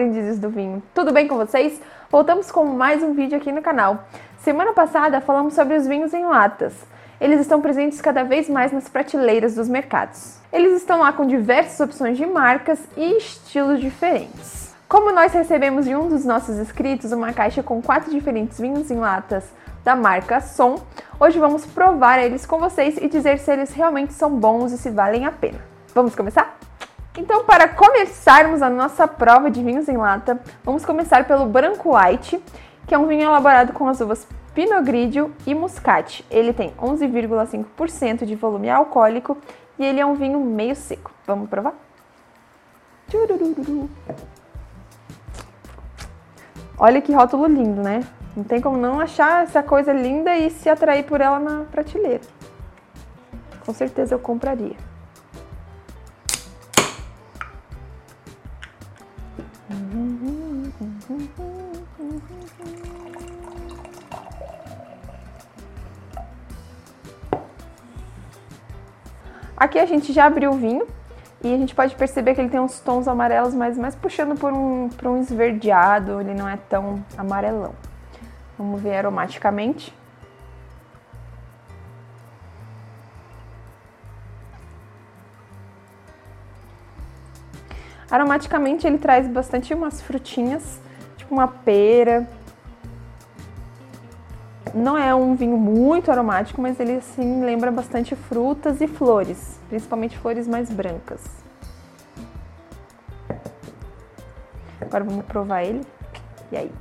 aprendizes do vinho! Tudo bem com vocês? Voltamos com mais um vídeo aqui no canal. Semana passada falamos sobre os vinhos em latas. Eles estão presentes cada vez mais nas prateleiras dos mercados. Eles estão lá com diversas opções de marcas e estilos diferentes. Como nós recebemos de um dos nossos inscritos uma caixa com quatro diferentes vinhos em latas da marca Som, hoje vamos provar eles com vocês e dizer se eles realmente são bons e se valem a pena. Vamos começar? Então, para começarmos a nossa prova de vinhos em lata, vamos começar pelo Branco White, que é um vinho elaborado com as uvas Pinot Grigio e Muscat. Ele tem 11,5% de volume alcoólico e ele é um vinho meio seco. Vamos provar? Olha que rótulo lindo, né? Não tem como não achar essa coisa linda e se atrair por ela na prateleira. Com certeza eu compraria. Aqui a gente já abriu o vinho e a gente pode perceber que ele tem uns tons amarelos, mas mais puxando por um, por um esverdeado, ele não é tão amarelão. Vamos ver aromaticamente. Aromaticamente ele traz bastante umas frutinhas, tipo uma pera, não é um vinho muito aromático, mas ele assim lembra bastante frutas e flores, principalmente flores mais brancas. Agora vamos provar ele. E aí?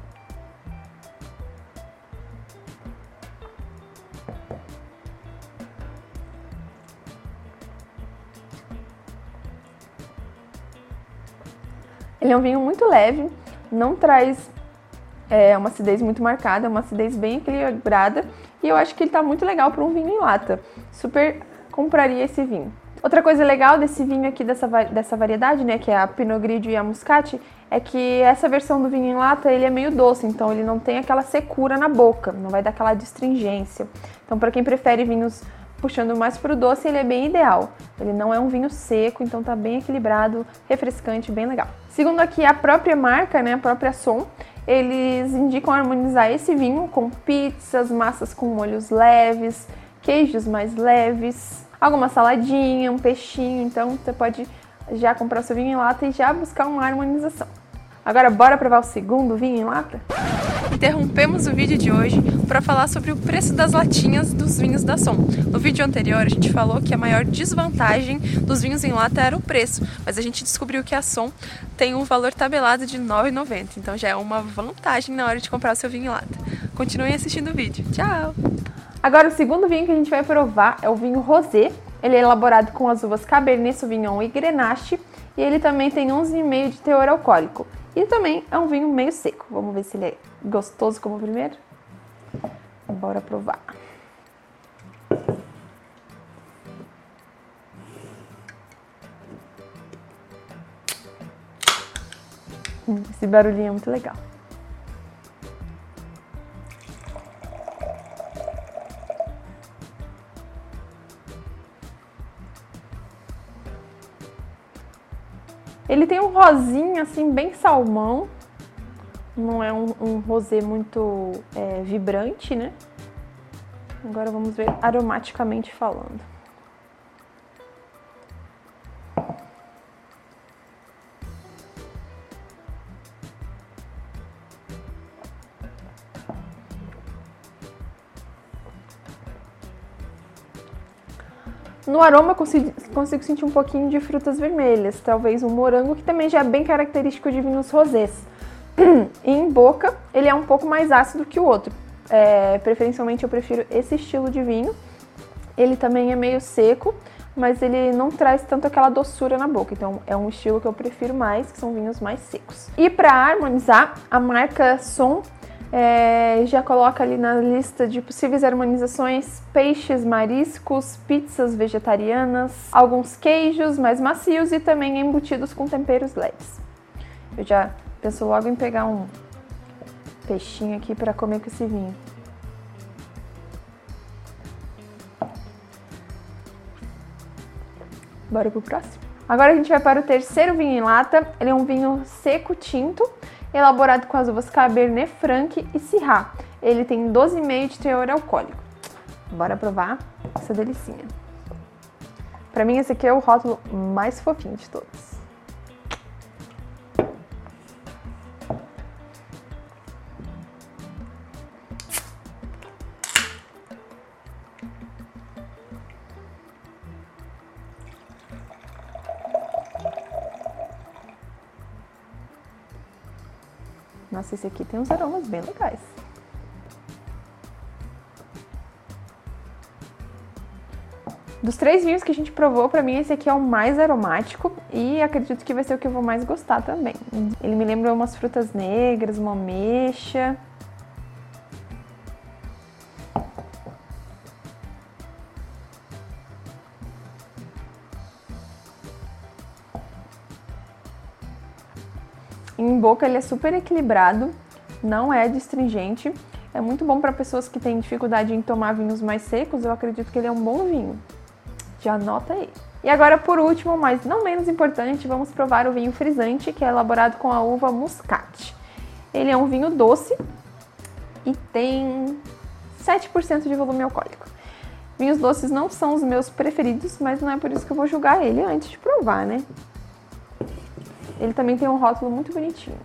Ele é um vinho muito leve, não traz é uma acidez muito marcada, é uma acidez bem equilibrada e eu acho que ele tá muito legal para um vinho em lata. Super compraria esse vinho. Outra coisa legal desse vinho aqui, dessa, dessa variedade, né, que é a Pinot Grigio e a Muscat, é que essa versão do vinho em lata, ele é meio doce, então ele não tem aquela secura na boca, não vai dar aquela distringência. Então, para quem prefere vinhos puxando mais para o doce, ele é bem ideal. Ele não é um vinho seco, então tá bem equilibrado, refrescante, bem legal. Segundo aqui a própria marca, né, a própria Som, eles indicam harmonizar esse vinho com pizzas, massas com molhos leves, queijos mais leves, alguma saladinha, um peixinho. Então você pode já comprar seu vinho em lata e já buscar uma harmonização. Agora bora provar o segundo vinho em lata? Interrompemos o vídeo de hoje para falar sobre o preço das latinhas dos vinhos da Som. No vídeo anterior a gente falou que a maior desvantagem dos vinhos em lata era o preço, mas a gente descobriu que a Som tem um valor tabelado de R$ 9,90, então já é uma vantagem na hora de comprar o seu vinho em lata. Continuem assistindo o vídeo. Tchau! Agora o segundo vinho que a gente vai provar é o vinho rosé. Ele é elaborado com as uvas Cabernet Sauvignon e Grenache e ele também tem 11,5 de teor alcoólico. E também é um vinho meio seco. Vamos ver se ele é gostoso como o primeiro. Bora provar. Hum, esse barulhinho é muito legal. Ele tem um rosinha assim bem salmão, não é um, um rosé muito é, vibrante, né? Agora vamos ver aromaticamente falando. No aroma consigo, consigo, sentir um pouquinho de frutas vermelhas, talvez um morango, que também já é bem característico de vinhos rosés. E em boca, ele é um pouco mais ácido que o outro. É, preferencialmente eu prefiro esse estilo de vinho. Ele também é meio seco, mas ele não traz tanto aquela doçura na boca. Então é um estilo que eu prefiro mais, que são vinhos mais secos. E para harmonizar, a marca Som é, já coloca ali na lista de possíveis harmonizações peixes, mariscos, pizzas vegetarianas, alguns queijos mais macios e também embutidos com temperos leves. Eu já penso logo em pegar um peixinho aqui para comer com esse vinho. Bora pro próximo? Agora a gente vai para o terceiro vinho em lata. Ele é um vinho seco tinto, elaborado com as uvas Cabernet Franc e Syrah. Ele tem 12,5 de teor alcoólico. Bora provar essa delicinha. Para mim esse aqui é o rótulo mais fofinho de todos. Nossa, esse aqui tem uns aromas bem legais. Dos três vinhos que a gente provou, para mim esse aqui é o mais aromático e acredito que vai ser o que eu vou mais gostar também. Ele me lembra umas frutas negras, uma ameixa. Em boca ele é super equilibrado, não é distringente. É muito bom para pessoas que têm dificuldade em tomar vinhos mais secos. Eu acredito que ele é um bom vinho. Já anota aí. E agora, por último, mas não menos importante, vamos provar o vinho frisante, que é elaborado com a uva muscate. Ele é um vinho doce e tem 7% de volume alcoólico. Vinhos doces não são os meus preferidos, mas não é por isso que eu vou julgar ele antes de provar, né? Ele também tem um rótulo muito bonitinho.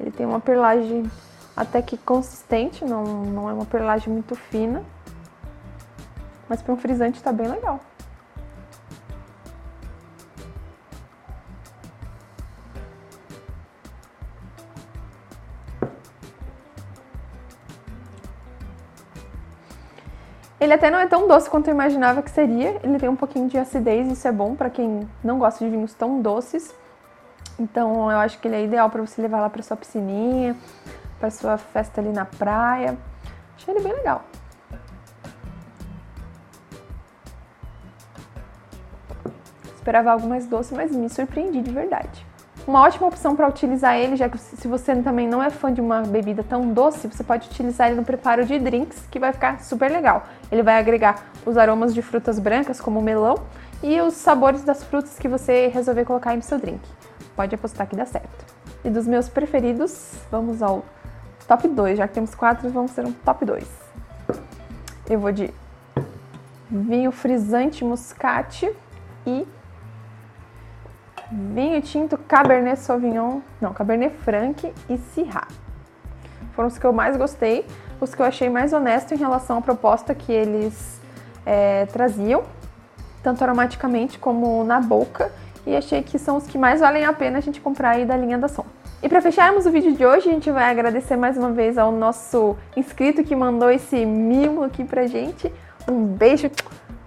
Ele tem uma perlagem até que consistente, não, não é uma perlagem muito fina. Mas para um frisante está bem legal. Ele até não é tão doce quanto eu imaginava que seria. Ele tem um pouquinho de acidez, isso é bom para quem não gosta de vinhos tão doces. Então eu acho que ele é ideal para você levar lá para sua piscininha, para sua festa ali na praia. Achei ele bem legal. Esperava algo mais doce, mas me surpreendi de verdade. Uma ótima opção para utilizar ele, já que se você também não é fã de uma bebida tão doce, você pode utilizar ele no preparo de drinks, que vai ficar super legal. Ele vai agregar os aromas de frutas brancas, como melão, e os sabores das frutas que você resolver colocar no seu drink. Pode apostar que dá certo. E dos meus preferidos, vamos ao top 2. Já que temos quatro, vamos ser um top 2. Eu vou de vinho frisante muscate e vinho tinto Cabernet Sauvignon, não, Cabernet Franc e Syrah. Foram os que eu mais gostei, os que eu achei mais honesto em relação à proposta que eles é, traziam, tanto aromaticamente como na boca, e achei que são os que mais valem a pena a gente comprar aí da linha da Som. E para fecharmos o vídeo de hoje, a gente vai agradecer mais uma vez ao nosso inscrito que mandou esse mimo aqui pra gente. Um beijo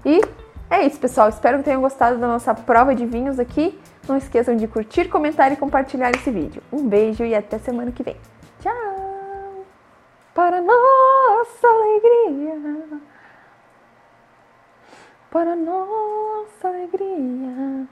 e é isso, pessoal. Espero que tenham gostado da nossa prova de vinhos aqui. Não esqueçam de curtir, comentar e compartilhar esse vídeo. Um beijo e até semana que vem. Tchau! Para nossa alegria, para nossa alegria.